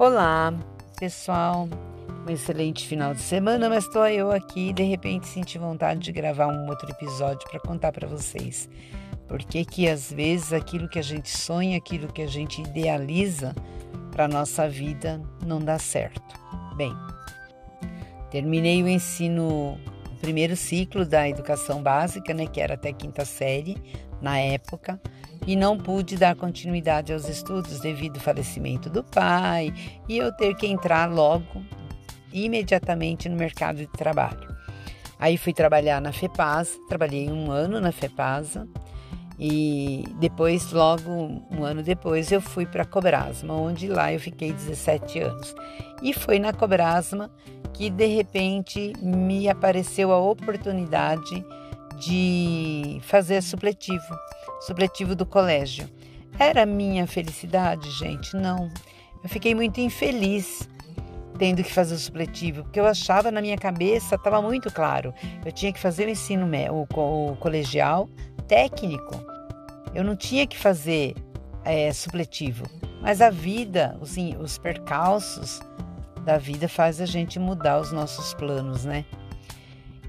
Olá, pessoal. Um excelente final de semana, mas estou eu aqui e de repente senti vontade de gravar um outro episódio para contar para vocês. Porque que às vezes aquilo que a gente sonha, aquilo que a gente idealiza para nossa vida não dá certo. Bem, terminei o ensino, primeiro ciclo da educação básica, né, que era até quinta série na época e não pude dar continuidade aos estudos devido ao falecimento do pai e eu ter que entrar logo, imediatamente no mercado de trabalho. Aí fui trabalhar na FEPASA, trabalhei um ano na FEPASA e depois, logo um ano depois, eu fui para a Cobrasma, onde lá eu fiquei 17 anos. E foi na Cobrasma que de repente me apareceu a oportunidade de fazer supletivo supletivo do colégio. Era minha felicidade, gente? Não. Eu fiquei muito infeliz tendo que fazer o supletivo, porque eu achava na minha cabeça, estava muito claro, eu tinha que fazer o ensino o, o colegial técnico. Eu não tinha que fazer é, supletivo. Mas a vida, os, os percalços da vida faz a gente mudar os nossos planos, né?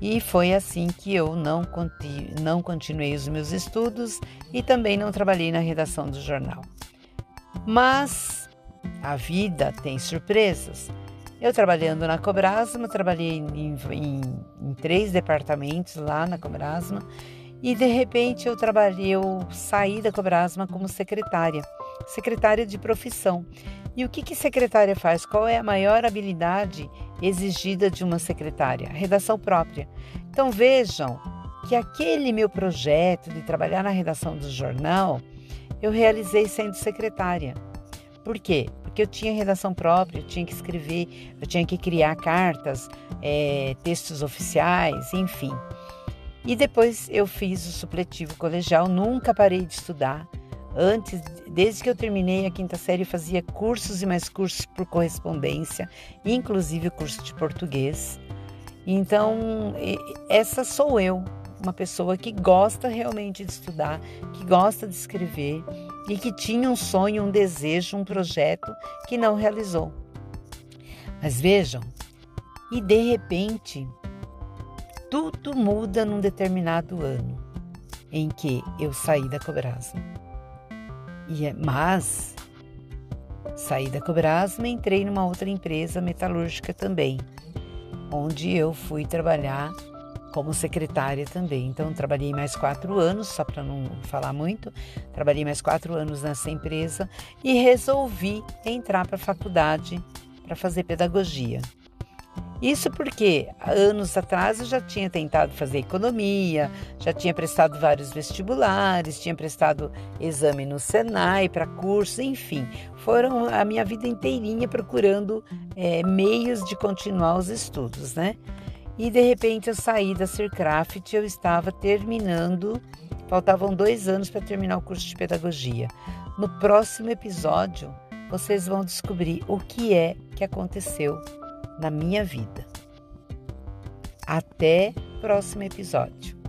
E foi assim que eu não, não continuei os meus estudos e também não trabalhei na redação do jornal. Mas a vida tem surpresas. Eu trabalhando na Cobrasma, trabalhei em, em, em três departamentos lá na Cobrasma e de repente eu trabalhei, eu saí da Cobrasma como secretária, secretária de profissão. E o que, que secretária faz? Qual é a maior habilidade exigida de uma secretária? Redação própria. Então vejam que aquele meu projeto de trabalhar na redação do jornal, eu realizei sendo secretária. Por quê? Porque eu tinha redação própria, eu tinha que escrever, eu tinha que criar cartas, é, textos oficiais, enfim. E depois eu fiz o supletivo colegial, nunca parei de estudar. Antes, desde que eu terminei a quinta série, eu fazia cursos e mais cursos por correspondência, inclusive o curso de português. Então, essa sou eu, uma pessoa que gosta realmente de estudar, que gosta de escrever e que tinha um sonho, um desejo, um projeto que não realizou. Mas vejam, e de repente, tudo muda num determinado ano em que eu saí da Cobrasma. E, é, mas saí da Cobrasma e entrei numa outra empresa metalúrgica também, onde eu fui trabalhar como secretária também. Então, trabalhei mais quatro anos, só para não falar muito, trabalhei mais quatro anos nessa empresa e resolvi entrar para a faculdade para fazer pedagogia. Isso porque anos atrás eu já tinha tentado fazer economia, já tinha prestado vários vestibulares, tinha prestado exame no Senai para curso, enfim, foram a minha vida inteirinha procurando é, meios de continuar os estudos, né? E de repente eu saí da Circraft, eu estava terminando, faltavam dois anos para terminar o curso de pedagogia. No próximo episódio, vocês vão descobrir o que é que aconteceu na minha vida. Até próximo episódio.